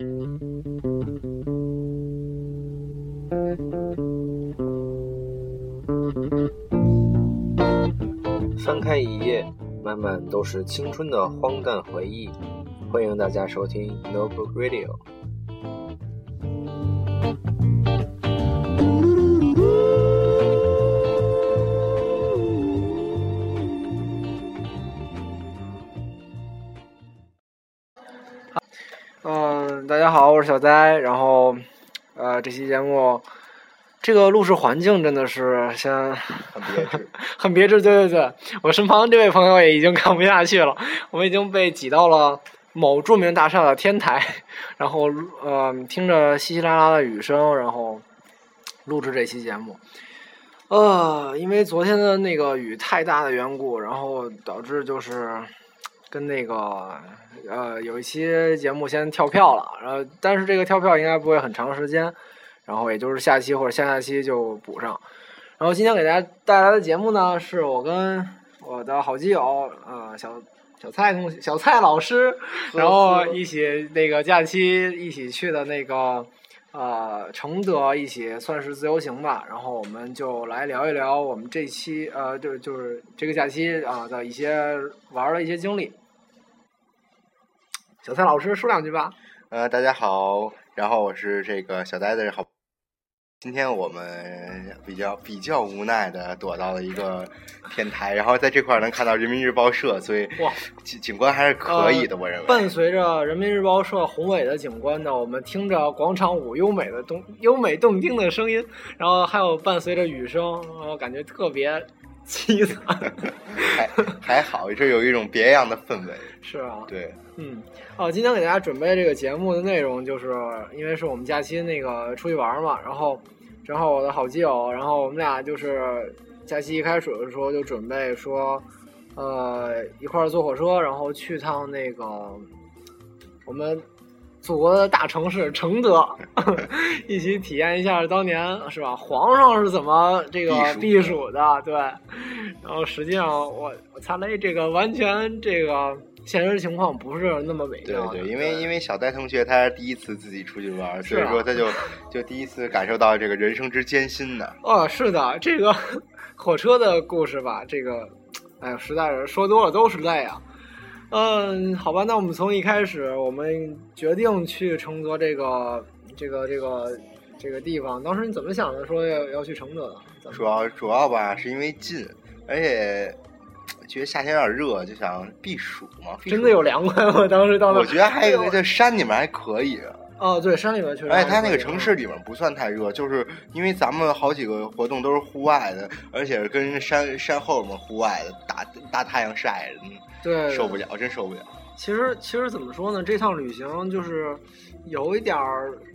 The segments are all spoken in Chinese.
翻开一页，满满都是青春的荒诞回忆。欢迎大家收听 Notebook Radio。呆。然后，呃，这期节目，这个录制环境真的是先很别致，很别致。对对对，我身旁这位朋友也已经看不下去了，我们已经被挤到了某著名大厦的天台，然后呃，听着稀稀拉拉的雨声，然后录制这期节目。呃，因为昨天的那个雨太大的缘故，然后导致就是跟那个呃有一期节目先跳票了，然后但是这个跳票应该不会很长时间，然后也就是下期或者下下期就补上。然后今天给大家带来的节目呢，是我跟我的好基友呃小小蔡同学、小蔡老师，然后一起那个假期一起去的那个。呃，承德一起算是自由行吧，然后我们就来聊一聊我们这期呃，就就是这个假期啊的一些玩的一些经历。小蔡老师说两句吧。呃，大家好，然后我是这个小呆的好。今天我们比较比较无奈的躲到了一个天台，然后在这块能看到人民日报社，所以哇，景景观还是可以的，我认为。伴随着人民日报社宏伟的景观呢，我们听着广场舞优美的动优美动听的声音，然后还有伴随着雨声，然后感觉特别凄惨。还还好，这有一种别样的氛围。是啊。对。嗯。哦，今天给大家准备这个节目的内容，就是因为是我们假期那个出去玩嘛，然后正好我的好基友，然后我们俩就是假期一开始的时候就准备说，呃，一块儿坐火车，然后去趟那个我们祖国的大城市承德，一起体验一下当年是吧？皇上是怎么这个避暑的？对，然后实际上我我擦嘞，这个完全这个。现实情况不是那么美妙。对对，因为因为小戴同学他是第一次自己出去玩，所以说他就就第一次感受到这个人生之艰辛呢。哦，是的，这个 火车的故事吧，这个，哎呀，实在是说多了都是泪啊。嗯，好吧，那我们从一开始，我们决定去承德这个这个这个这个地方，当时你怎么想的？说要要去承德的？主要主要吧，是因为近，而且。觉得夏天有点热，就想避暑嘛。真的有凉快吗？当时到那，我觉得还有这山里面还可以。哦，对，山里面确实。而且它那个城市里面不算太热，就是因为咱们好几个活动都是户外的，而且是跟山山后面户外的，大大太阳晒着，对，受不了，真受不了。其实其实怎么说呢？这趟旅行就是有一点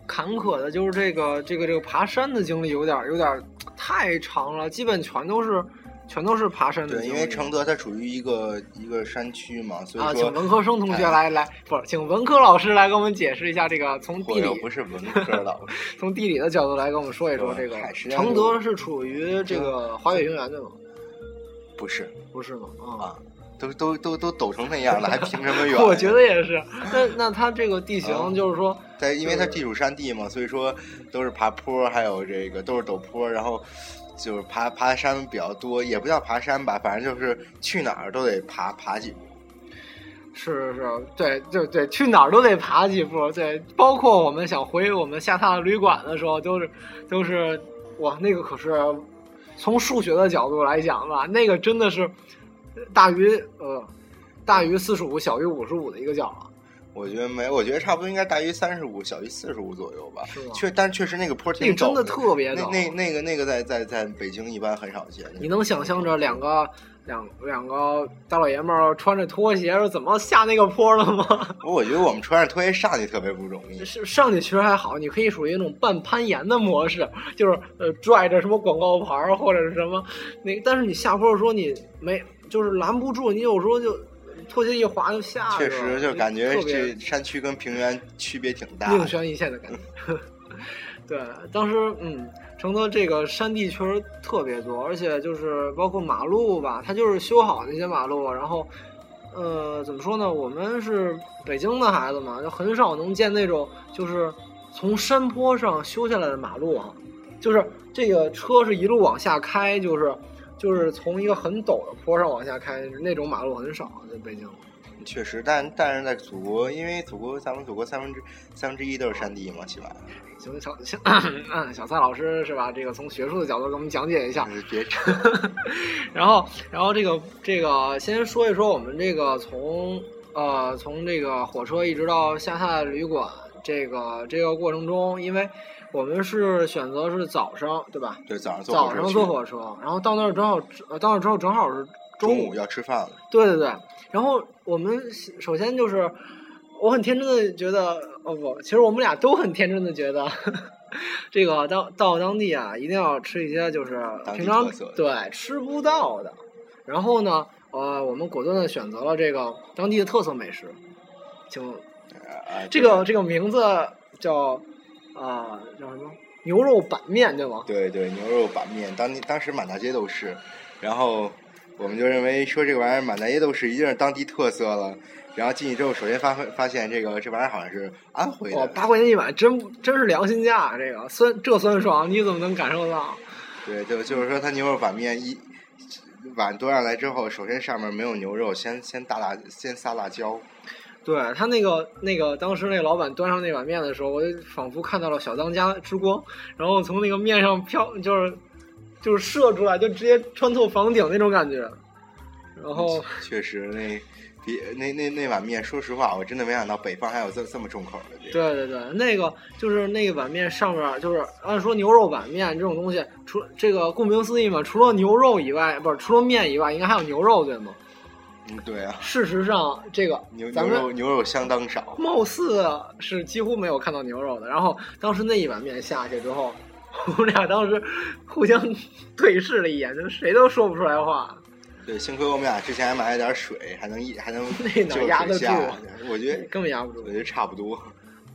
坎坷的，就是这个这个这个爬山的经历有点有点太长了，基本全都是。全都是爬山的，对，因为承德它处于一个一个山区嘛，所以说，请文科生同学来来，不是，请文科老师来给我们解释一下这个从地理不是文科老师，从地理的角度来跟我们说一说这个承德是处于这个华北平原的吗？不是，不是吗？啊，都都都都抖成那样了，还平什么原？我觉得也是。那那它这个地形就是说，在因为它地处山地嘛，所以说都是爬坡，还有这个都是陡坡，然后。就是爬爬山比较多，也不叫爬山吧，反正就是去哪儿都得爬爬几步。是是是，对对对，去哪儿都得爬几步。对，包括我们想回我们下榻旅馆的时候，都是都是哇，那个可是从数学的角度来讲吧，那个真的是大于呃大于四十五，小于五十五的一个角了。我觉得没，我觉得差不多应该大于三十五，小于四十五左右吧。是确，但确实那个坡挺陡。真的特别陡。那那那个那个在在在北京一般很少见。你能想象着两个两两个大老爷们儿穿着拖鞋是怎么下那个坡的吗？我觉得我们穿着拖鞋上去特别不容易。是上去其实还好，你可以属于那种半攀岩的模式，就是呃拽着什么广告牌或者是什么那，但是你下坡的时候你没就是拦不住，你有时候就。拖鞋一滑就下去了，确实就感觉这山区跟平原区别挺大，命悬一线的感觉。对，当时嗯，承德这个山地确实特别多，而且就是包括马路吧，它就是修好那些马路，然后呃，怎么说呢？我们是北京的孩子嘛，就很少能见那种就是从山坡上修下来的马路啊、就是这个车是一路往下开，就是就是从一个很陡的坡上往下开，那种马路很少在北京。确实，但但是在祖国，因为祖国咱们祖国三分之三分之一都是山地嘛，起码。行，小小嗯，小蔡老师是吧？这个从学术的角度给我们讲解一下。就是别 然后，然后这个这个，先说一说我们这个从呃从这个火车一直到下榻旅馆这个这个过程中，因为我们是选择是早上对吧？对早上坐早上火车去坐火车，然后到那儿正好呃到那儿之后正好是午中午要吃饭了。对对对，然后我们首先就是，我很天真的觉得，哦不，其实我们俩都很天真的觉得，这个到到当地啊，一定要吃一些就是平常对吃不到的。然后呢，呃，我们果断的选择了这个当地的特色美食，请啊，这个这个名字叫啊、叫什么牛肉板面对吗？对对牛肉板面，当地当时满大街都是，然后我们就认为说这个玩意儿满大街都是，一定是当地特色了。然后进去之后，首先发发现这个这玩意儿好像是安徽哦，的，八块钱一碗，真真是良心价，这个酸这酸爽，你怎么能感受到？对，就就是说它牛肉板面一碗端上来之后，首先上面没有牛肉，先先大辣先撒辣椒，对他那个那个当时那个老板端上那碗面的时候，我就仿佛看到了小当家之光，然后从那个面上飘，就是就是射出来，就直接穿透房顶那种感觉。然后确实那比那那那碗面，说实话，我真的没想到北方还有这这么重口的这个。对对对，那个就是那个碗面上面就是按说牛肉碗面这种东西，除这个顾名思义嘛，除了牛肉以外，不是除了面以外，应该还有牛肉对吗？嗯，对啊，事实上，这个牛牛肉牛肉相当少。貌似是几乎没有看到牛肉的。然后当时那一碗面下去之后，我们俩当时互相对视了一眼，就谁都说不出来话。对，幸亏我们俩之前还买了点水，还能一还能 那能压得住。我觉得 根本压不住我。觉得差不多。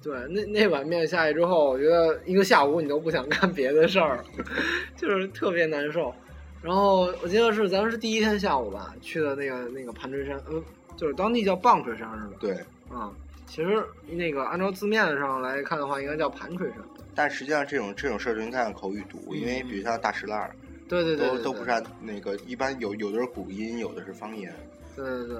对，那那碗面下去之后，我觉得一个下午你都不想干别的事儿，就是特别难受。然后我记得是咱们是第一天下午吧，去的那个那个盘锤山，呃，就是当地叫棒槌山是吧？对，啊、其实那个按照字面上来看的话，应该叫盘锤山。但实际上这种这种事儿就应该按口语读，因为比如像大石烂儿，对对对对对都都不是按那个一般有有的是古音，有的是方言。对对对，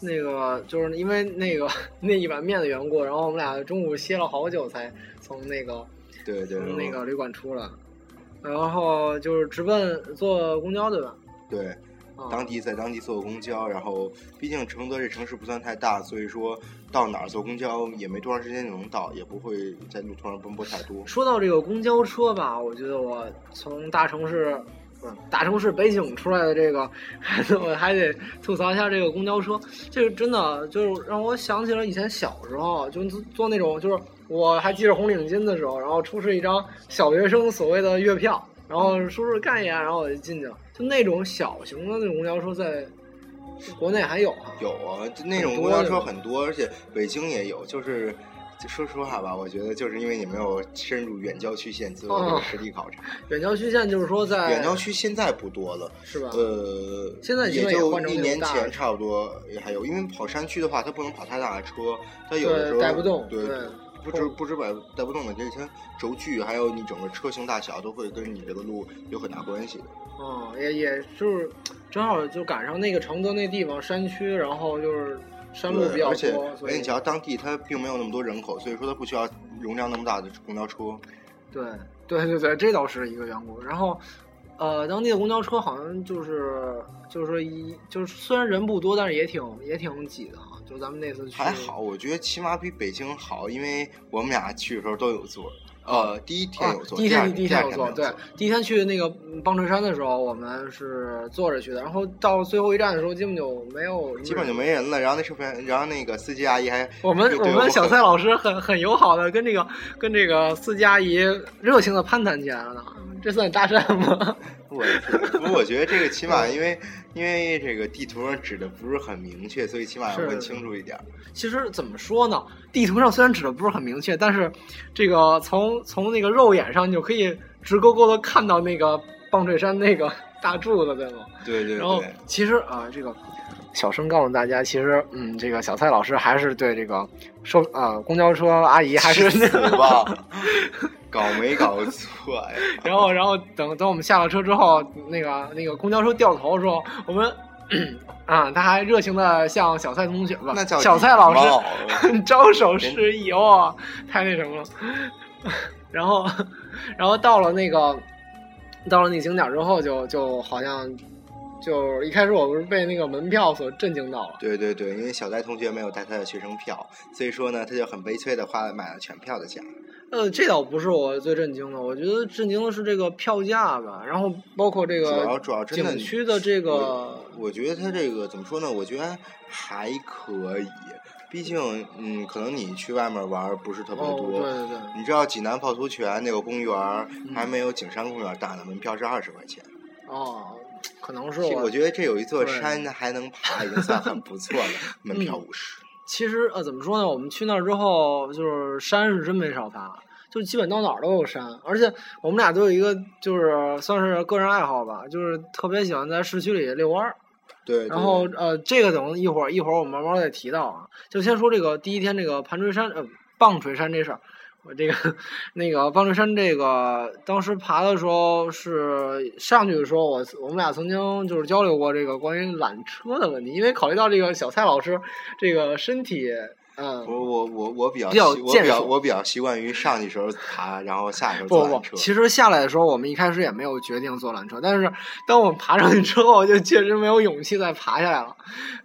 那个就是因为那个那一碗面的缘故，然后我们俩中午歇了好久才从那个对对从那个旅馆出来，然后就是直奔坐公交对吧？对，啊，当地在当地坐公交，然后毕竟承德这城市不算太大，所以说到哪儿坐公交也没多长时间就能到，也不会在路途上奔波太多。说到这个公交车吧，我觉得我从大城市，嗯，大城市北京出来的这个，我还得吐槽一下这个公交车。这个真的就是让我想起了以前小时候，就坐坐那种，就是我还系着红领巾的时候，然后出示一张小学生所谓的月票，然后叔叔看一眼，然后我就进去了。就那种小型的那种公交车，在国内还有啊。有啊，就那种公交车的很多，而且北京也有。就是就说实话吧，我觉得就是因为你没有深入远郊区县做这个哦实地考察。远郊区县就是说在远郊区现在不多了，是吧？呃，现在也也就一年前差不多也还有，因为跑山区的话，它不能跑太大的车，它有的时候带不动对对不止不止摆带不动的，这些轴距还有你整个车型大小都会跟你这个路有很大关系的。嗯，也也就是正好就赶上那个承德那地方山区，然后就是山路比对，较而且多，所以而且你瞧，当地它并没有那么多人口，所以说它不需要容量那么大的公交车。对对对对，这倒是一个缘故。然后，呃，当地的公交车好像就是就是一就是虽然人不多，但是也挺也挺挤的啊。就咱们那次去还好，我觉得起码比北京好，因为我们俩去的时候都有座。呃，第一天啊有，座，第一天第一天有座，对，第一天去那个嗯棒槌山的时候，我们是坐着去的，然后到最后一站的时候，基本就没有，基本就。没人了。然后那车服员，然后那个司机阿姨还我们我们小很蔡老师很很友好的跟这个跟这个司机阿姨热情的攀谈起来了呢，这算搭讪吗？我 不我觉得这个起码因为因为这个地图上指的不是很明确，所以起码要问清楚一点。其实怎么说呢？地图上虽然指的不是很明确，但是这个从从那个肉眼上，你就可以直勾勾的看到那个棒槌山那个大柱子，对吗？对对然后对，其实啊、这个小声告诉大家，其实嗯，这个小蔡老师还是对这个收呃公交车阿姨还是死吧，搞没搞错呀？然后然后等等我们下了车之后，那个那个公交车掉头的时候，我们啊他还热情的向小蔡同学不那叫小蔡老师师 招手示意哇，太那什么了。然后，然后到了那个，到了那景点之后就，就好像，就一开始我不是被那个门票所震惊到了。对对对，因为小戴同学没有带他的学生票，所以说呢，他就很悲催的花了买了全票的钱。呃，这倒不是我最震惊的，我觉得震惊的是这个票价吧，然后包括这主要个景区的这个我，我觉得他这个怎么说呢？我觉得还可以，毕竟嗯，可能你去外面玩不是特别哦，多。对对对，你知道济南趵突泉那个公园嗯还没有景山公园大呢，门票是二十块钱。哦，可能是这我我觉得这有一座对山还能爬，已经算很不错了。门票嗯五十。其实呃，怎么说呢？我们去那儿之后，就是山是真没少爬，就基本到哪儿都有山。而且我们俩都有一个，就是算是个人爱好吧，就是特别喜欢在市区里遛弯儿。对，然后呃，这个等一会儿一会儿我慢慢再提到啊。就先说这个第一天这个盘锤山呃棒槌山这事儿。我这个那个棒槌山这个当时爬的时候是上去的时候，我我们俩曾经就是交流过这个关于缆车的问题，因为考虑到这个小蔡老师这个身体嗯。我我我我比较比较我比较我比较习惯于上去时候爬，然后下去时候坐缆车。其实下来的时候，我们一开始也没有决定坐缆车，但是当我们爬上去之后，就确实没有勇气再爬下来了，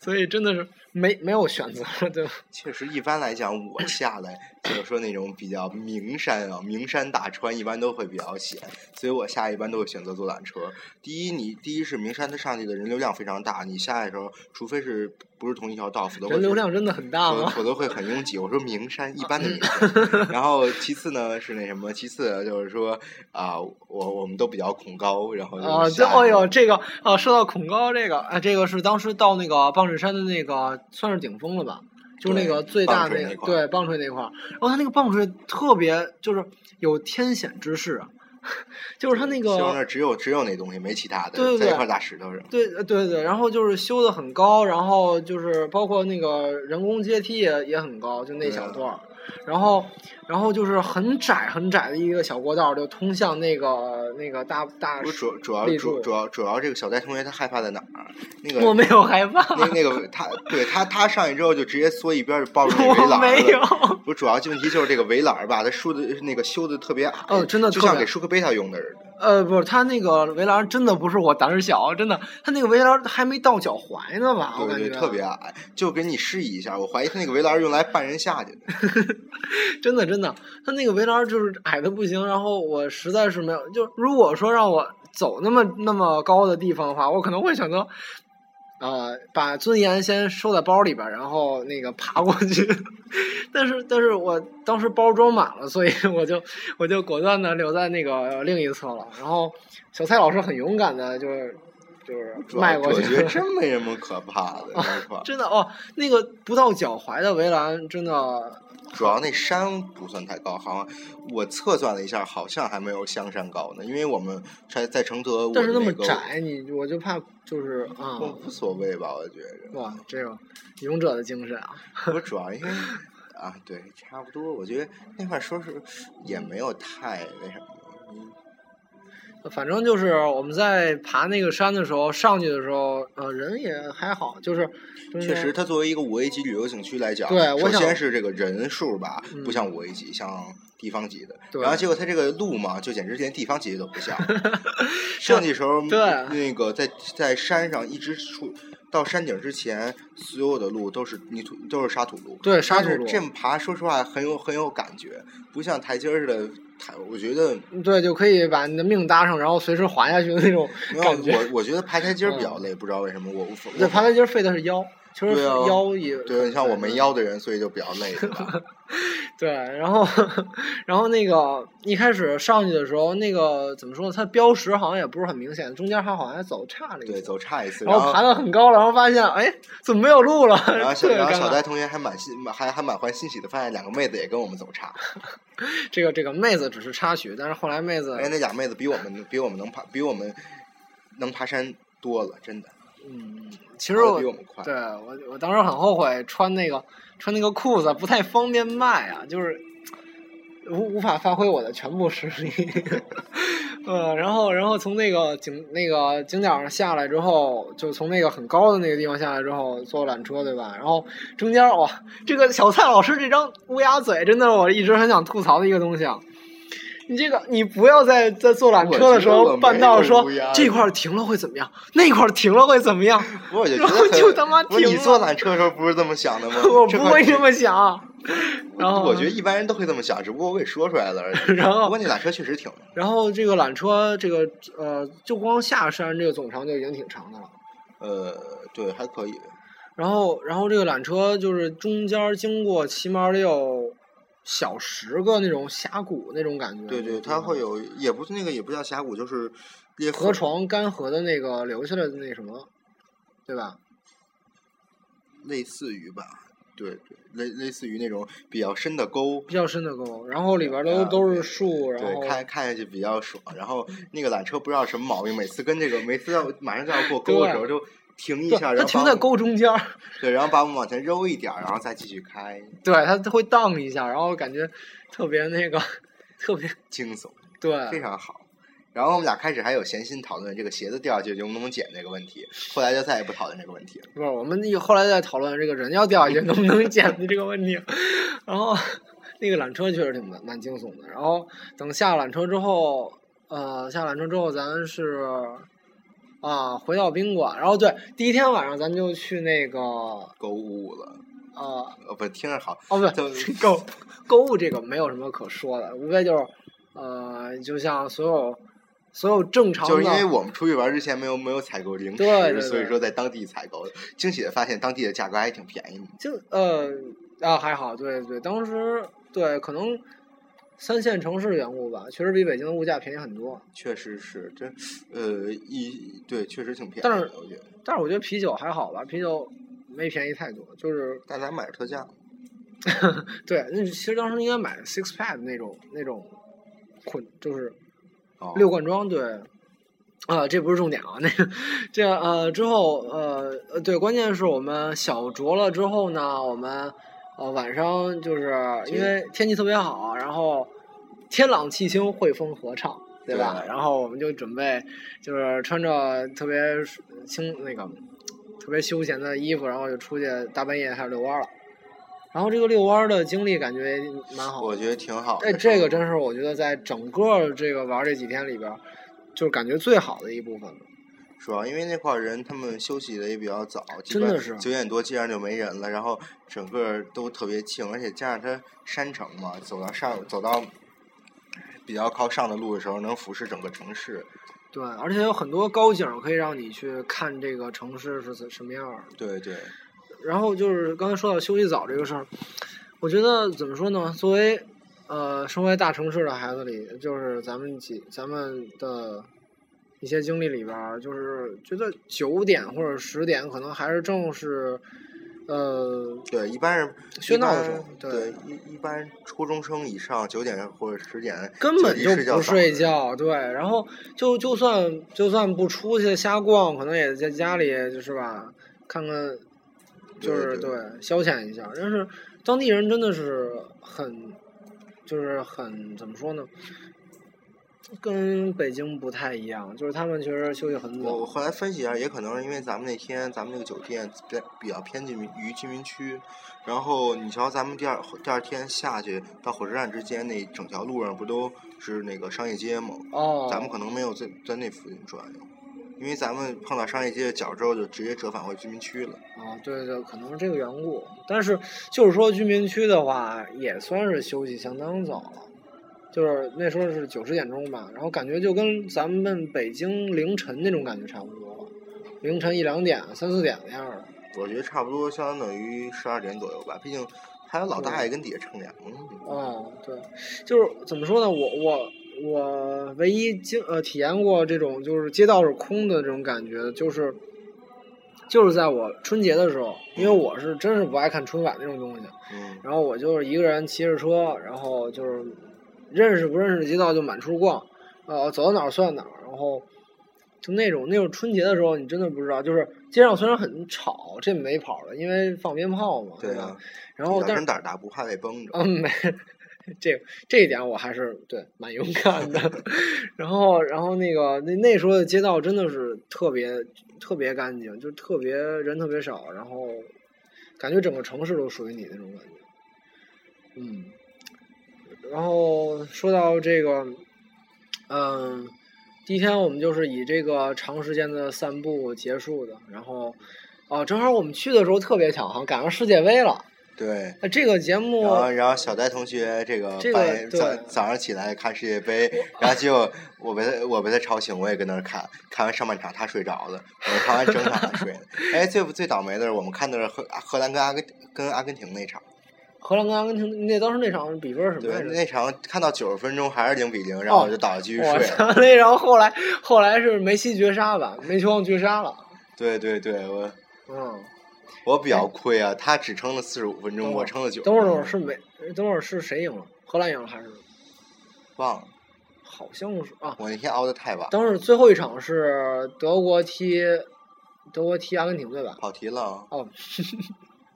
所以真的是没没有选择了，对吧？确实，一般来讲，我下来就是说那种比较名山啊，名山大川一般都会比较险，所以我下一般都会选择坐缆车。第一，你第一是名山它上去的人流量非常大，你下来的时候，除非是不是同一条道，否则会人流量真的很大否吗？否则会很拥挤。我说名山一般的名 山，然后其次呢是那什么，其次就是说啊、我我们都比较恐高，然后就啊，这下去哎呦，这个啊，说到恐高这个，啊，这个是当时到那个棒槌山的那个算是顶峰了吧？就是那个最大那个棒槌那块儿对棒槌那块儿，然后它那个棒槌特别就是有天险之势啊，就是它那个儿只有只有那东西，没其他的，对对对在一块大石头上。对呃对对，然后就是修的很高，然后就是包括那个人工阶梯也也很高，就那小段儿，然后然后就是很窄很窄的一个小过道，就通向那个那个大大不主主要主主要主要这个小戴同学他害怕在哪儿？那个我没有害怕，那那个他对他他上去之后就直接缩一边儿就抱住那围我栏儿没有。不，主要问题就是这个围栏吧，它竖的那个修的特别矮，哦真的就像给舒克贝塔用的似的。呃，不是，他那个围栏真的不是我胆儿小，真的，他那个围栏还没到脚踝呢吧？我对对，感觉特别矮，就给你示意一下。我怀疑他那个围栏用来绊人下去的。真的真的，他那个围栏就是矮的不行。然后我实在是没有，就如果说让我走那么那么高的地方的话，我可能会选择，呃，把尊严先收在包里边，然后那个爬过去。但是但是我当时包装满了，所以 我就我就果断的留在那个另一侧了。然后小蔡老师很勇敢的，就是就是主要迈过去。我觉得真没什么可怕的那块儿。真的哦，那个不到脚踝的围栏，真的主要那山不算太高，好像我测算了一下，好像还没有香山高呢。因为我们在在承德，但是那么窄，你我就怕就是啊，无无所谓吧，我觉着。哇，这种勇者的精神啊！我主要因为啊，对，差不多。我觉得那块儿说是也没有太那什么。嗯反正就是我们在爬那个山的时候，上去的时候，呃，人也还好，就是确实，它作为一个五 A 级旅游景区来讲，对我首先是这个人数吧，嗯不像五 A 级，像地方级的。对然后结果它这个路嘛，就简直连地方级都不像。上去时候，对那个在在山上一直出到山顶之前，所有的路都是泥土，都是沙土路。对沙土这么爬，说实话很有很有感觉，不像台阶儿似的。台，我觉得对，就可以把你的命搭上，然后随时滑下去的那种没有感觉。我我觉得爬台阶儿比较累，不知道为什么我我我对，爬台阶儿费的是腰，其实对啊腰也对，你像我没腰的人，所以就比较累，对吧？对，然后，然后那个一开始上去的时候，那个怎么说呢？它标识好像也不是很明显，中间还好像还走岔了一对，次。走差一次，然后爬到很高了，然后发现哎，怎么没有路了？然后小然后小戴同学还满心还还满怀欣喜的发现两个妹子也跟我们走差，这个这个妹子只是插曲，但是后来妹子哎，那俩妹子比我们比我们能爬比我们能爬山多了，真的。嗯，其实我比我们快。对我我当时很后悔穿那个穿那个裤子不太方便卖啊，就是无无法发挥我的全部实力。呃，然后然后从那个景那个景点上下来之后，就从那个很高的那个地方下来之后坐缆车对吧？然后中间哇，这个小蔡老师这张乌鸦嘴真的是我一直很想吐槽的一个东西啊。你这个，你不要在在坐缆车的时候半道说这块儿停了会怎么样，那块儿停了会怎么样？我就觉然后就他妈停了你坐缆车的时候不是这么想的吗？我不会这么想。然后我觉得一般人都会这么想，只不过我给说出来了而已。然后不过那缆车确实挺，然后这个缆车，这个呃，就光下山这个总长就已经挺长的了。呃，对，还可以。然后，然后这个缆车就是中间经过起码得有小十个那种峡谷那种感觉。对对，它会有，也不是那个，也不叫峡谷，就是裂河床干涸的那个留下来的那什么，对吧？类似于吧，对对，类类似于那种比较深的沟，比较深的沟，然后里边都、啊都是树，然后对，看看下去比较爽。然后那个缆车不知道什么毛病，每次跟这个每次要马上就要过 沟的时候就停一下，然它停在沟中间儿，对，然后把我们往前揉一点儿，然后再继续开，对，它会荡一下，然后感觉特别那个，特别 惊悚，对，非常好。然后我们俩开始还有闲心讨论这个鞋子掉下去能不能捡这个问题，后来就再也不讨论这个问题了。不是，我们以后来在讨论这个人要掉下去能不能捡的这个问题。然后那个缆车确实挺蛮蛮惊悚的。然后等下缆车之后，呃，下缆车之后咱是啊回到宾馆。然后对，第一天晚上咱就去那个购物了，啊呃，不听着好，哦不 购 购物这个没有什么可说的，无非就是呃就像所有所有正常的，就是因为我们出去玩之前没有没有采购零食，对对所以说在当地采购，惊喜的发现当地的价格还挺便宜的。就呃啊还好，对对，当时对可能三线城市缘故吧，确实比北京的物价便宜很多。确实是，这呃一对确实挺便宜但是，我觉。但是我觉得啤酒还好吧，啤酒没便宜太多，就是但咱买特价，对，那其实当时应该买 six pack 那种那种捆，就是哦，六罐装，对。啊，这不是重点啊，那个，这呃之后呃呃对，关键是我们小酌了之后呢，我们呃晚上就是因为天气特别好，然后天朗气清，汇风合唱，对吧？对然后我们就准备就是穿着特别轻那个特别休闲的衣服，然后就出去大半夜开始遛弯了。然后这个遛弯的经历感觉蛮好，我觉得挺好的。哎，这个真是我觉得在整个这个玩这几天里边，就是感觉最好的一部分了。主要因为那块儿人他们休息的也比较早，基真的是九点多基本上就没人了，然后整个都特别静，而且加上它山城嘛，走到上走到比较靠上的路的时候，能俯视整个城市。对，而且有很多高景儿可以让你去看这个城市是怎什么样。对对，然后就是刚才说到休息早这个事儿，我觉得怎么说呢？作为呃生活在大城市的孩子里，就是咱们几咱们的一些经历里边儿，就是觉得九点或者十点可能还是正是呃对，一般人喧闹的时候对对一一般初中生以上九点或者十点根本就不睡觉，对，然后就就算就算不出去瞎逛，可能也在家里就是吧，看看，就是对对消遣一下。但是当地人真的是很，就是很怎么说呢？跟北京不太一样，就是他们确实休息很早。我我后来分析一下，也可能是因为咱们那天咱们那个酒店比较比较偏近于居民区，然后你瞧咱们第二第二天下去到火车站之间那整条路上不都是那个商业街吗？哦，咱们可能没有在在那附近转悠，因为咱们碰到商业街的角之后就直接折返回居民区了。啊，对对，可能是这个缘故。但是就是说居民区的话，也算是休息相当早了，就是那时候是九十点钟吧，然后感觉就跟咱们北京凌晨那种感觉差不多了，凌晨一两点、三四点那样的。我觉得差不多相当于十二点左右吧，毕竟还有老大爷跟底下乘凉呢。哦，对，就是怎么说呢？我我我唯一经呃体验过这种就是街道是空的这种感觉，就是就是在我春节的时候，因为我是真是不爱看春晚那种东西。嗯，然后我就是一个人骑着车，然后就是认识不认识的街道就满处逛，呃，走到哪儿算哪儿。然后就那种那种春节的时候，你真的不知道，就是街上虽然很吵，这没跑了，因为放鞭炮嘛，对啊？然后但是胆胆大，不怕被崩着。嗯，没，这这一点我还是对蛮勇敢的。然后，然后那个那那时候的街道真的是特别特别干净，就特别人特别少，然后感觉整个城市都属于你那种感觉。嗯，然后说到这个，嗯，第一天我们就是以这个长时间的散步结束的。然后，哦，正好我们去的时候特别巧，哈赶上世界杯了。对，那这个节目，然后然后小戴同学这个这个早对早上起来看世界杯，然后结果我被他我被他吵醒，我也跟那儿看，看完上半场他睡着了，我看完整场他睡了。哎，最最倒霉的是我们看的是荷荷兰跟阿根跟阿根廷那场，荷兰跟阿根廷那当时那场比分是什么？那场看到九十分钟还是零比零，然后我就倒了继续睡！那然后后来后来是梅西绝杀吧，梅球王绝杀了。对对对，我嗯，我比较亏啊，他只撑了四十五分钟，我撑了九。等会儿等会儿是梅，等会儿是谁赢了？荷兰赢了还是？忘了，好像是啊。我那天熬的太晚，当时最后一场是德国踢德国踢阿根廷对吧？跑题了啊。哦，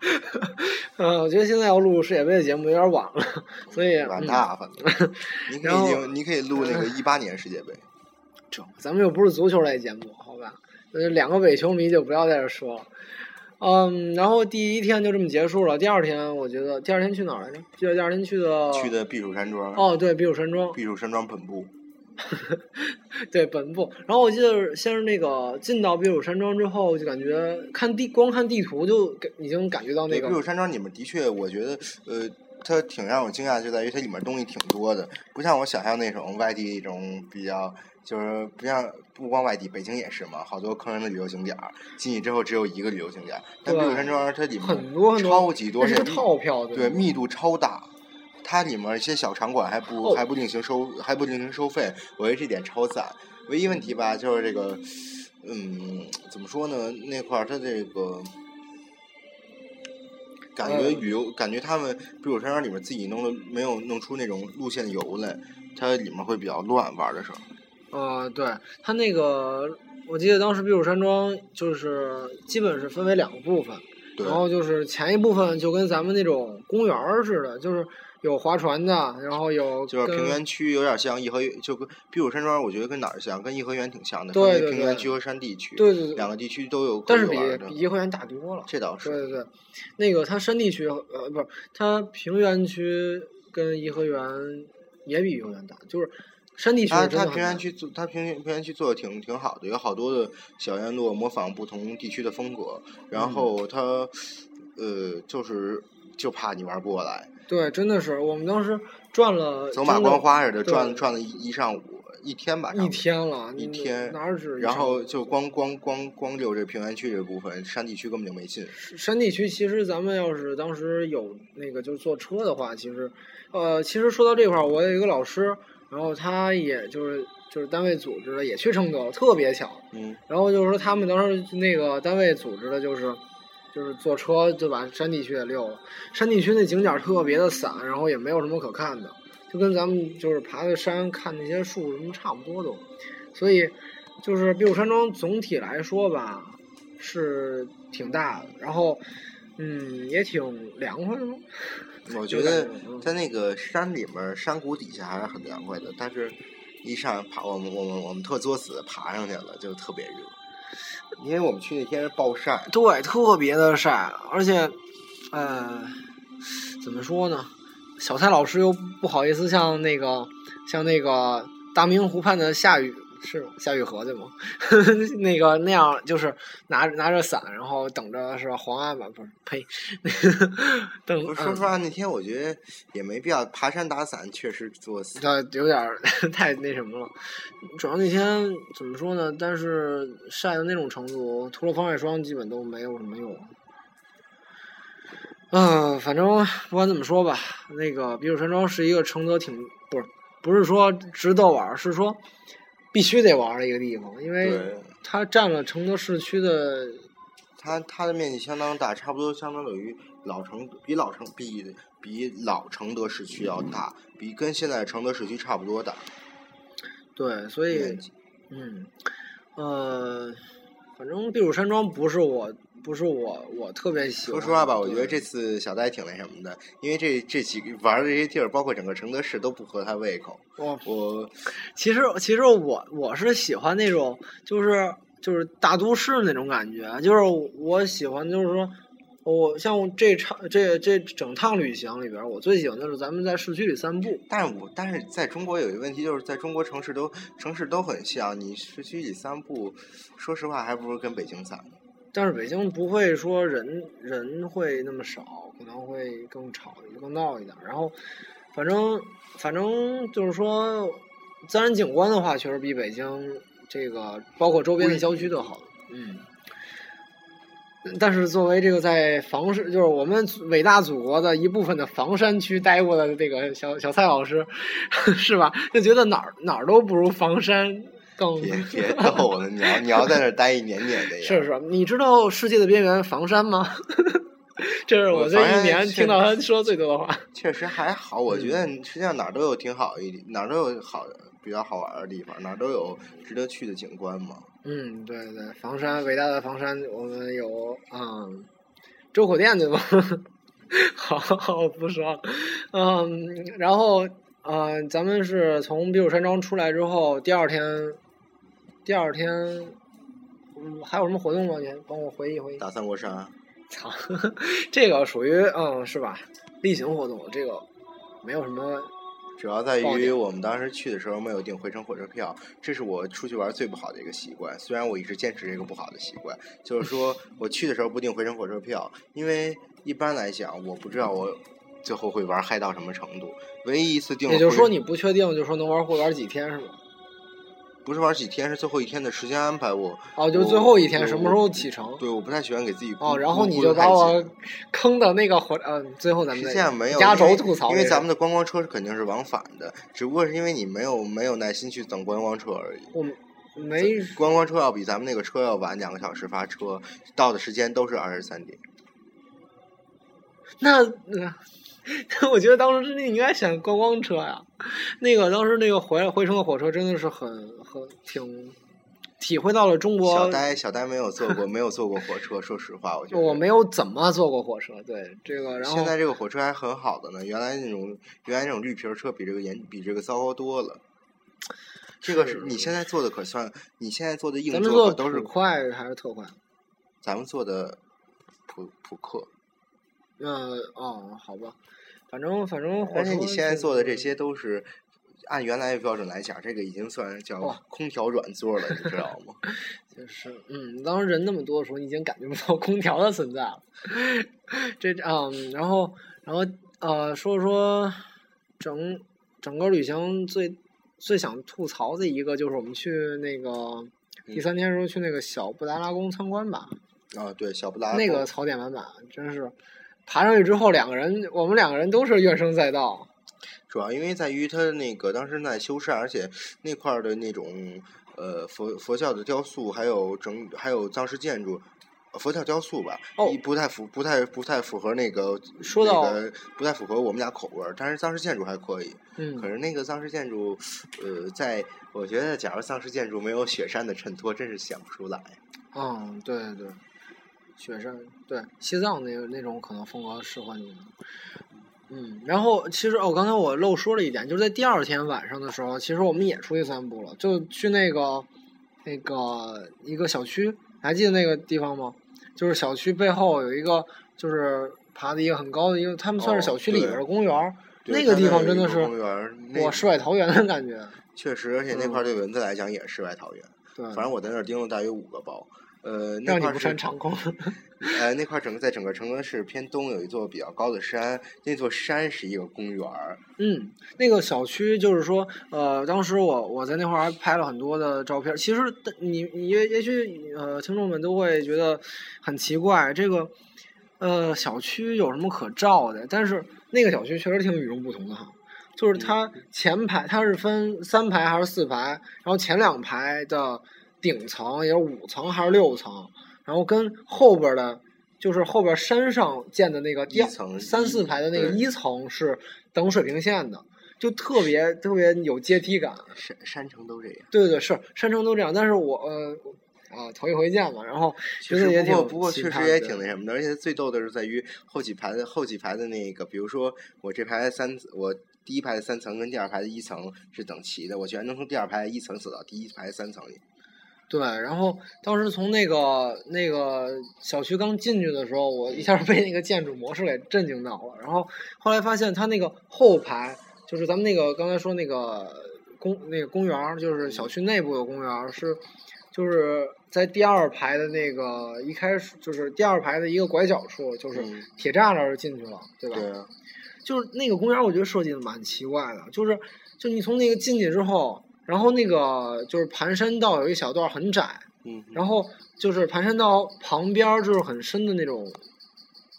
嗯，我觉得现在要录世界杯的节目有点晚了，所以晚嗯大反正，你可以录你可以录那个 一八年世界杯。这咱们又不是足球类节目，好吧？呃，两个伪球迷就不要在这说了。嗯，然后第一天就这么结束了。第二天，我觉得第二天去哪儿来着？记得第二天去的去的避暑山庄。哦，对，避暑山庄，避暑山庄本部。对本部。然后我记得先是那个进到避暑山庄之后，就感觉看地光看地图就感已经感觉到那，个避暑山庄里面的确，我觉得呃，它挺让我惊讶，就在于它里面东西挺多的，不像我想象那种外地一种比较，就是不像不光外地，北京也是嘛，好多坑人的旅游景点儿，进去之后只有一个旅游景点儿，但避暑山庄它里面很多很多超级多，是套票对，密度超大。它里面一些小场馆还不、哦还不另行收还不另行收费，我觉得这点超赞。唯一问题吧，就是这个，嗯，怎么说呢？那块儿它这个感觉嗯旅游，感觉他们避暑山庄里面自己弄的没有弄出那种路线游来，它里面会比较乱玩的时候。呃，对，它那个我记得当时避暑山庄就是基本是分为两个部分，然后就是前一部分就跟咱们那种公园儿似的，就是有划船的，然后有就是平原区有点像颐和园，就跟避暑山庄，我觉得跟哪儿像？跟颐和园挺像的，对对对平原区和山地区，对对对两个地区都有但是比比颐和园大多了。这倒是。对对对，那个它山地区呃不是它平原区跟颐和园也比颐和园大，就是山地区它它平原区做它平原平原区做的挺挺好的，有好多的小院落模仿不同地区的风格，然嗯后它呃就是就怕你玩不过来，对，真的是我们当时转了走马观花似的对转转了一一上午一天吧，一天了，一天哪儿止一然后就光光光光溜这平原区这部分，山地区根本就没进。山地区其实咱们要是当时有那个就是坐车的话，其实，呃，其实说到这块儿，我有一个老师，然后他也就是就是单位组织的，也去承德，特别巧。嗯，然后就是说他们当时那个单位组织的就是就是坐车就把山地区也溜了。山地区那景点特别的散，然后也没有什么可看的，就跟咱们就是爬个山看那些树什么差不多都。所以就是避暑山庄总体来说吧，是挺大的，然后嗯也挺凉快的？我觉得在那个山里面，山谷底下还是很凉快的，但是一上爬，我们我们我们特作死爬上去了，就特别热。因为我们去那天是暴晒，对，特别的晒，而且，呃，怎么说呢？小蔡老师又不好意思像那个像那个大明湖畔的夏雨是吗夏雨荷对吗？那个那样就是拿拿着伞，然后等着是吧？黄安吧，不是呸，等不是说实话，那天我觉得也没必要爬山打伞，确实作死。呃，有点 太那什么了。主要那天怎么说呢？但是晒的那种程度，涂了防晒霜基本都没有什么用。嗯、反正不管怎么说吧，那个避暑山庄是一个承德挺不是不是说值得玩，是说必须得玩儿的一个地方，因为，它占了承德市区的它它的面积相当大，差不多相当于老城比老城比比老承德市区要大，比跟现在承德市区差不多大对，所以。嗯，呃，反正避暑山庄不是我，不是我，我特别喜欢。说实话吧，我觉得这次小呆挺那什么的，因为这这几玩的这些地儿，包括整个承德市都不合他胃口。我我 其实其实我我是喜欢那种就是就是大都市那种感觉，就是我喜欢就是说。我像这场这这整趟旅行里边，我最喜欢的是咱们在市区里散步。但是我但是在中国有一个问题，就是在中国城市都城市都很像，你市区里散步，说实话还不如跟北京散呢。但是北京不会说人人会那么少，可能会更吵更闹一点。然后，反正反正就是说，自然景观的话，确实比北京这个包括周边的郊区都好。嗯。但是作为这个在房山，就是我们伟大祖国的一部分的房山区待过的这个小小蔡老师，是吧？就觉得哪儿哪儿都不如房山更。别别逗了，你要你要在那儿待一年年的呀。是是，你知道世界的边缘房山吗？这是我这一年听到他说最多的话。确实还好，我觉嗯得实际上哪儿都有挺好一点，哪儿都有好的比较好玩的地方，哪儿都有值得去的景观嘛。嗯，对对，房山伟大的房山，我们有嗯，周口店对吧？好好不说了，嗯，然后嗯，咱们是从避暑山庄出来之后，第二天，第二天，嗯，还有什么活动吗？您帮我回忆回忆。打三国杀，操，这个属于嗯是吧？例行活动，这个没有什么主要在于我们当时去的时候没有订回程火车票，这是我出去玩最不好的一个习惯。虽然我一直坚持这个不好的习惯，就是说 我去的时候不订回程火车票，因为一般来讲我不知道我最后会玩嗨到什么程度。唯一一次订也就是说你不确定，就说能玩会玩几天是吗？不是玩几天，是最后一天的时间安排我。哦，就最后一天什么时候启程？对，我不太喜欢给自己哦，然后你就把我 坑的那个火，嗯，最后咱们实再际上没有压轴因为因为咱们的观光车是肯定是往返的，只不过是因为你没有没有耐心去等观光车而已。我没观光车要比咱们那个车要晚两个小时发车，到的时间都是二十三点。那那。我觉得当时你应该选观光车呀，那个当时那个回来回程的火车真的是很很挺体会到了中国小呆小呆没有坐过没有坐过火车，说实话，我觉 得我没有怎么坐过火车，对这个，然后现在这个火车还很好的呢，原来那种原来那种绿皮儿车比这个严比这个糟糕多了。这个是是你现在坐的可算，你现在坐的硬座都是快还是特快？咱们坐的普普客，嗯哦，好吧，反正反正而且你现在做的这些都是按原来的标准来讲，这个已经算叫空调软座了，你知道吗？就是，嗯，当时人那么多的时候，你已经感觉不到空调的存在了。这嗯，然后，然后呃，说说整整个旅行最最想吐槽的一个，就是我们去那个第三天的时候去那个小布达拉宫参观吧，啊，对，小布达那个槽点满满，真是爬上去之后，两个人我们两个人都是怨声载道。主要因为在于他那个当时在修缮，而且那块儿的那种呃佛佛教的雕塑，还有整还有藏式建筑。呃佛教雕塑吧，哦一不太符不太不太符合那个说到那个不太符合我们俩口味儿，但是藏式建筑还可以。可嗯，是那个藏式建筑，呃，在我觉得，假如藏式建筑没有雪山的衬托，真是想不出来。嗯，对对，雪山对西藏那个那种可能风格适合你。嗯，然后其实哦，刚才我漏说了一点，就是在第二天晚上的时候，其实我们也出去散步了，就去那个那个一个小区，还记得那个地方吗？就是小区背后有一个，就是爬的一个很高的一个，他们算是小区里边儿的公园那个地方真的是公园儿，哇，世外桃源的感觉。确实，而且那嗯块儿对蚊子来讲也是世外桃源。对，反正我在那儿叮了大约五个包。呃，那块儿是穿长空。呃，那块儿整个在整个承德市偏东有一座比较高的山，那座山是一个公园儿。嗯，那个小区就是说，呃，当时我我在那块儿还拍了很多的照片。其实你你也也许呃，听众们都会觉得很奇怪，这个呃小区有什么可照的？但是那个小区确实挺与众不同的哈，就是它前排它是分三排还是四排，然后前两排的顶层也是五层还是六层，然后跟后边的。就是后边山上建的那个第二一层三四排的那个一层是等水平线的，就特别特别有阶梯感。山山城都这样。对对是山城都这样，但是我呃啊头一回见嘛，然后其觉得也挺不过确实也挺那什么的，而且最逗的是在于后几排的后几排的那个，比如说我这排三我第一排的三层跟第二排的一层是等齐的，我居然能从第二排一层走到第一排三层里。对，然后当时从那个那个小区刚进去的时候，我一下 被那个建筑模式给震惊到了。然后后来发现它那个后排，就是咱们那个刚才说那个公那个公园，就是小区内部的公园，是就是在第二排的那个一开始就是第二排的一个拐角处，就是嗯铁栅栏就进去了，对吧？对啊，就是那个公园，我觉得设计的蛮奇怪的，就是就你从那个进去之后，然后那个就是盘山道有一小段很窄，嗯，然后就是盘山道旁边就是很深的那种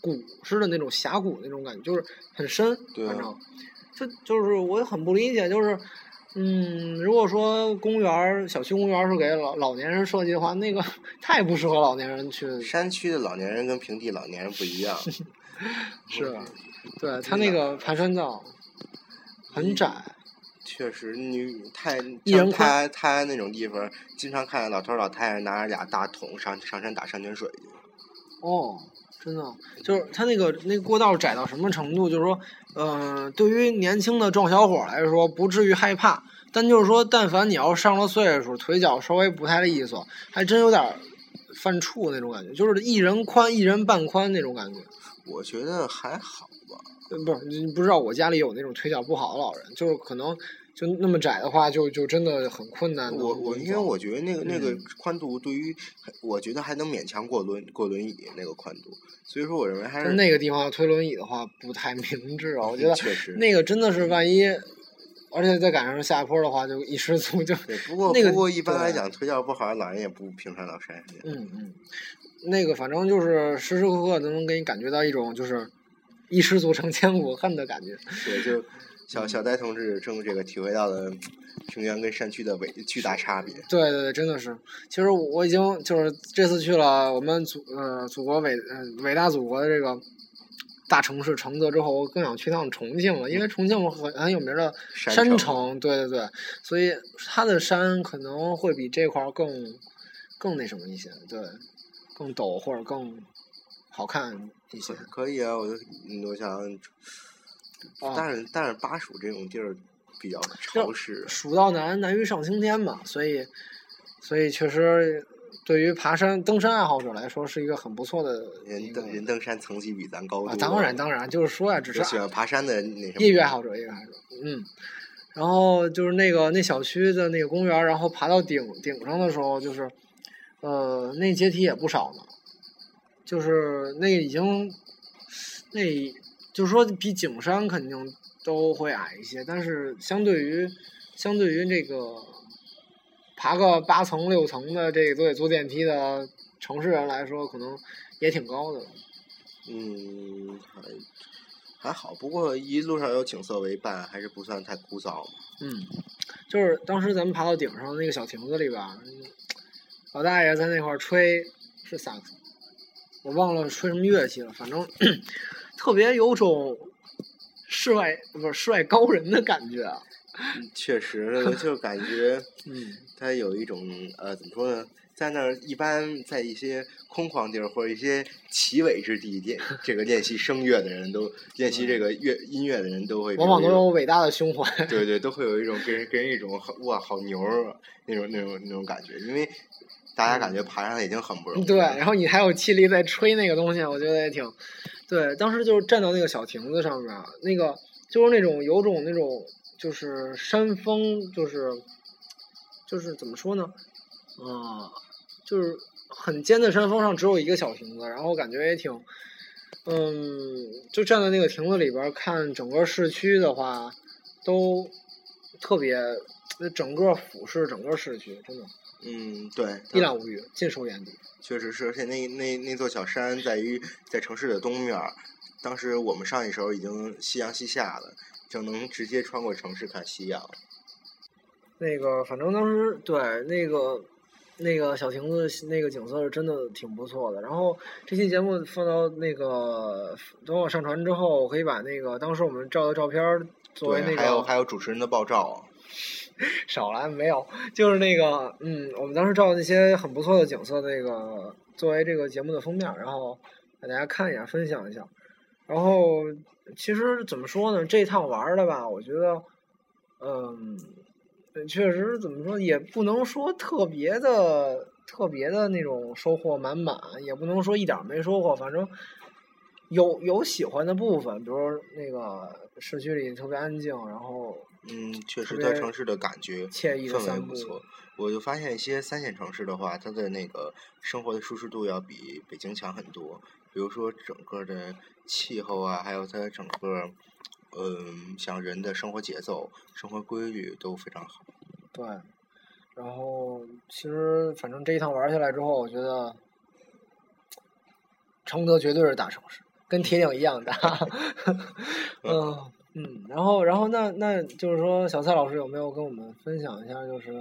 谷似的那种峡谷那种感觉，就是很深，对啊反正就就是我也很不理解，就是嗯，如果说公园儿小区公园儿是给老老年人设计的话，那个 太不适合老年人去，山区的老年人跟平地老年人不一样。是吧？对他那个盘山道很窄，确实，你太一人像他他那种地方，经常看见老头儿老太太拿着俩大桶上上山打山泉水去。哦，真的，就是他那个那个过道窄到什么程度？就是说，嗯、对于年轻的壮小伙儿来说，不至于害怕，但就是说，但凡你要上了岁数，腿脚稍微不太利索，还真有点犯怵那种感觉，就是一人宽一人半宽那种感觉。我觉得还好吧。呃不是，你不知道我家里有那种腿脚不好的老人，就是可能就那么窄的话，就就真的很困难。我我因为我觉得那个那个嗯宽度对于，我觉得还能勉强过轮过轮椅那个宽度，所以说我认为还是那个地方要推轮椅的话，不太明智啊。我觉得 确实那个真的是万一，而且再赶上下坡的话，就一失足就，对，不过那个不过一般来讲，腿脚不好的老人也不平常到山上去。嗯嗯，那个反正就是时时刻刻都能给你感觉到一种就是一失足成千古恨的感觉。对，就小小戴同志正这个体会到了平原跟山区的伟巨大差别。对对对，真的是。其实我已经就是这次去了我们祖呃祖国伟呃伟大祖国的这个大城市承德之后，我更想去趟重庆了，因为重庆很很有名的山城山城，对对对，所以它的山可能会比这块儿更更那什么一些，对，更陡或者更好看一些。可以啊，我就嗯我想，啊但是但是巴蜀这种地儿比较潮湿，蜀道难，难于上青天嘛，所以，所以确实对于爬山、登山爱好者来说是一个很不错的人登人登山层级比咱高当然当然，就是说呀，只是就喜欢爬山的那什么业余爱好者，业余爱好者，嗯。然后就是那个那小区的那个公园，然后爬到顶顶上的时候，就是，呃，那阶梯也不少呢，就是那已经，那就是说比景山肯定都会矮一些，但是相对于相对于这个爬个八层六层的这个都得坐电梯的城市人来说，可能也挺高的。嗯，还还好，不过一路上有景色为伴，还是不算太枯燥嘛。嗯，就是当时咱们爬到顶上那个小亭子里边儿，老大爷在那块儿吹是萨克斯，我忘了吹什么乐器了，反正 特别有种世外不是世外高人的感觉确实，就感觉嗯，他有一种呃，怎么说呢？在那儿一般在一些空旷地儿或者一些奇伟之地练 这个练习声乐的人都练习这个乐音乐的人都会往往都有伟大的胸怀。对对，都会有一种给人给人一种哇好牛儿啊那种那种那种感觉，因为大家感觉爬上来已经很不容易。对，然后你还有气力在吹那个东西，我觉得也挺。对，当时就是站到那个小亭子上面，那个就是那种有种那种就是山峰，就是就是怎么说呢？啊、就是很尖的山峰上只有一个小亭子，然后感觉也挺，嗯，就站在那个亭子里边看整个市区的话，都特别，整个俯视整个市区，真的嗯，对，一览无余，尽收眼底。确实是，而且那那那座小山在于在城市的东面，当时我们上去时候已经夕阳西下了，就能直接穿过城市看夕阳。那个，反正当时对那个那个小亭子那个景色是真的挺不错的。然后这期节目放到那个等我上传之后，我可以把那个当时我们照的照片作为那个还有还有主持人的爆照，少来没有，就是那个嗯，我们当时照那些很不错的景色，那个作为这个节目的封面，然后给大家看一下，分享一下。然后其实怎么说呢，这趟玩的吧，我觉得，嗯，确实怎么说，也不能说特别的特别的那种收获满满，也不能说一点没收获，反正有有喜欢的部分，比如说那个市区里特别安静，然后嗯，确实在城市的感觉氛围。不错。我就发现一些三线城市的话，它的那个生活的舒适度要比北京强很多。比如说整个的气候啊，还有它整个，嗯，像人的生活节奏、生活规律都非常好。对，然后其实反正这一趟玩下来之后，我觉得承德绝对是大城市，跟铁岭一样大。嗯嗯，然后然后那那就是说，小蔡老师有没有跟我们分享一下，就是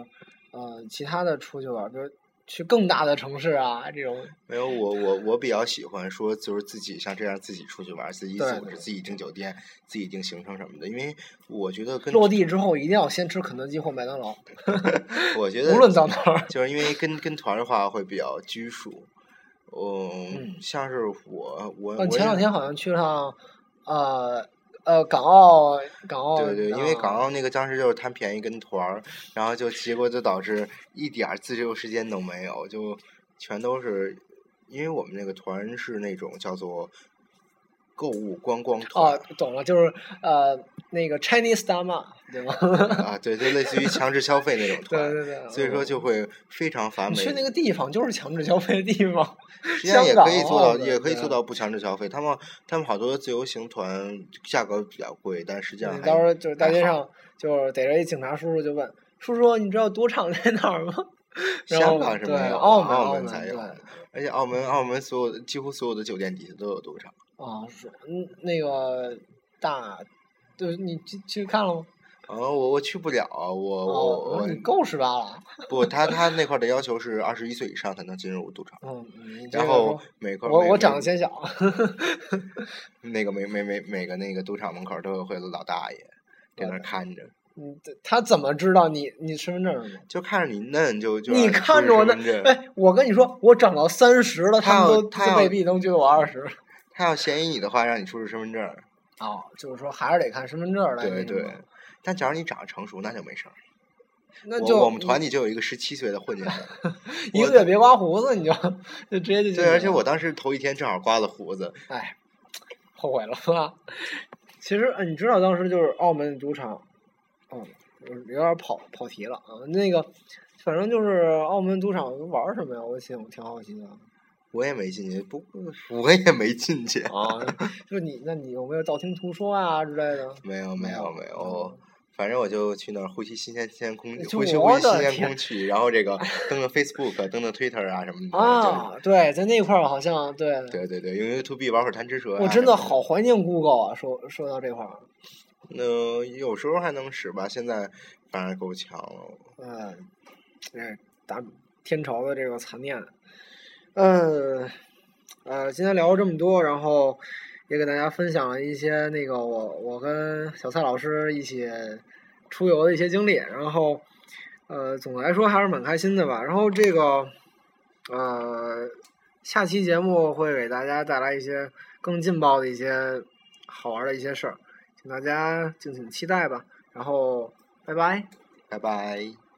呃其他的出去玩儿，比如去更大的城市啊这种？没有，我我我比较喜欢说，就是自己像这样自己出去玩儿，自己组织、自己订酒店、自己订行程什么的。因为我觉得跟落地之后一定要先吃肯德基或麦当劳 我觉得无论到哪儿。就是因为跟跟团的话会比较拘束。嗯嗯，像是我我嗯，我前两天好像去了趟呃呃港澳港澳。对对，因为港啊澳那个当时就是贪便宜跟团儿，然后就结果就导致一点儿自由时间都没有，就全都是因为我们那个团是那种叫做购物观光团哦，懂了，就是呃那个 Chinese Dama，，对吗？啊，对，就类似于强制消费那种对团，对对对。所以说嗯就会非常乏味。去那个地方就是强制消费的地方，实际上也可以做到，也可以做到不强制消费。他们他们好多自由行团价格比较贵，但实际上还你到时候就是大街上就是逮着一警察叔叔就问叔叔，你知道赌场在哪儿吗？香港是对没有，澳门澳门才有。而且澳门澳门所有几乎所有的酒店底下都有赌场。啊是嗯那个大，就是你去去看了吗？啊，我我去不了，我哦我，我你够十八了。不，他他那块儿的要求是二十一岁以上才能进入赌场，嗯，然后每块儿我我长得每显小，那个每每每每个那个赌场门口都有会有老大爷在那儿看着，嗯，他怎么知道你你身份证是吗？就看着你嫩就就你看着我那身份证哎，我跟你说，我长到三十了，他他们都他未必能觉得我二十。他要嫌疑你的话，让你出示身份证。哦，就是说还是得看身份证来对对但假如你长得成熟，那就没事儿。那就我我们团里就有一个十七岁的混进去的，一个月别刮胡子，你就就直接就对，而且我当时头一天正好刮了胡子，哎，后悔了是吧？其实呃你知道当时就是澳门赌场，嗯，有有点跑跑题了啊。那个反正就是澳门赌场玩什么呀？我挺挺好奇的我也没进去，不我也没进去，啊。就你，那你有没有道听途说啊之类的？没有没有有没有，反正我就去那儿呼吸新鲜新鲜空气，呼吸呼吸新鲜空气，然后这个登 登 Facebook，登登 Twitter 啊什么的，啊，对，在那块儿好像对。对对对，用 YouTube 玩会儿贪吃蛇、啊，我真的好。怀念 Google 啊！说说到这块儿，那、有时候还能使吧，现在反正够呛了。嗯，哎，打天朝的这个残念。嗯，呃，今天聊了这么多，然后也给大家分享了一些那个我我跟小蔡老师一起出游的一些经历，然后呃，总的来说还是蛮开心的吧。然后这个呃，下期节目会给大家带来一些更劲爆的一些好玩的一些事儿，请大家敬请期待吧。然后，拜拜。拜拜。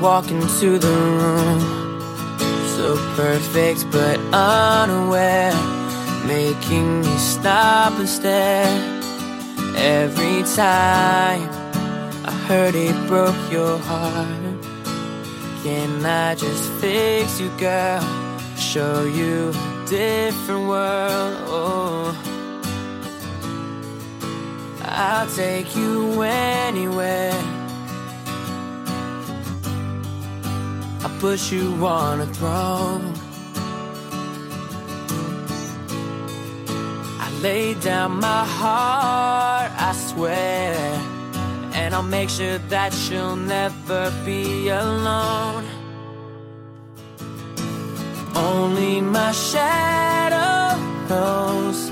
Walk into the room, so perfect but unaware, making me stop and stare. Every time I heard it broke your heart. Can I just fix you, girl? Show you a different world. Oh. I'll take you anywhere. I'll you on a throne. I lay down my heart, I swear. And I'll make sure that you'll never be alone. Only my shadow knows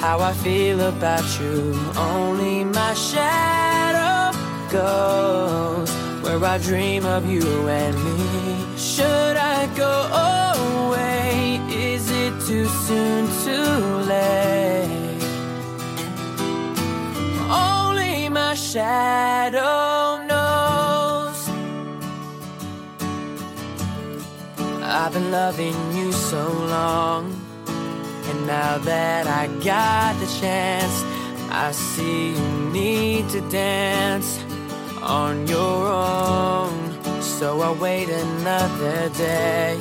how I feel about you. Only my shadow goes where I dream of you and me. Should I go away? Is it too soon too late? Only my shadow knows. I've been loving you so long. And now that I got the chance, I see you need to dance on your own. So I wait another day,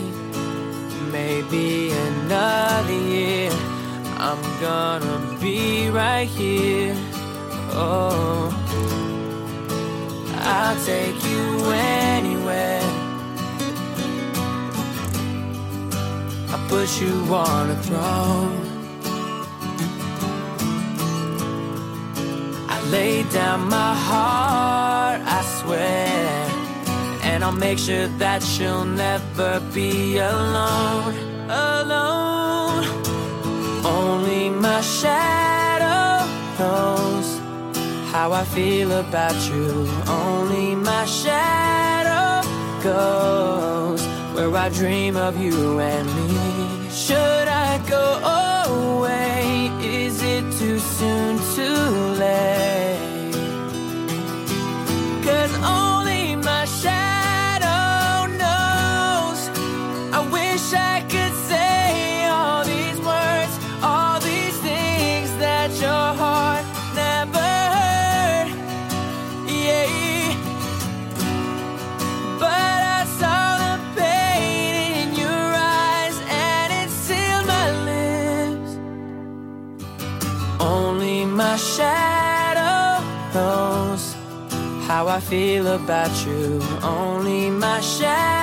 maybe another year. I'm gonna be right here. Oh, I'll take you anywhere. I put you on a throne. I lay down my heart, I swear. I'll make sure that you'll never be alone. Alone. Only my shadow knows how I feel about you. Only my shadow goes where I dream of you and me. Should I go away? Is it too soon to late? Feel about you. Only my shadow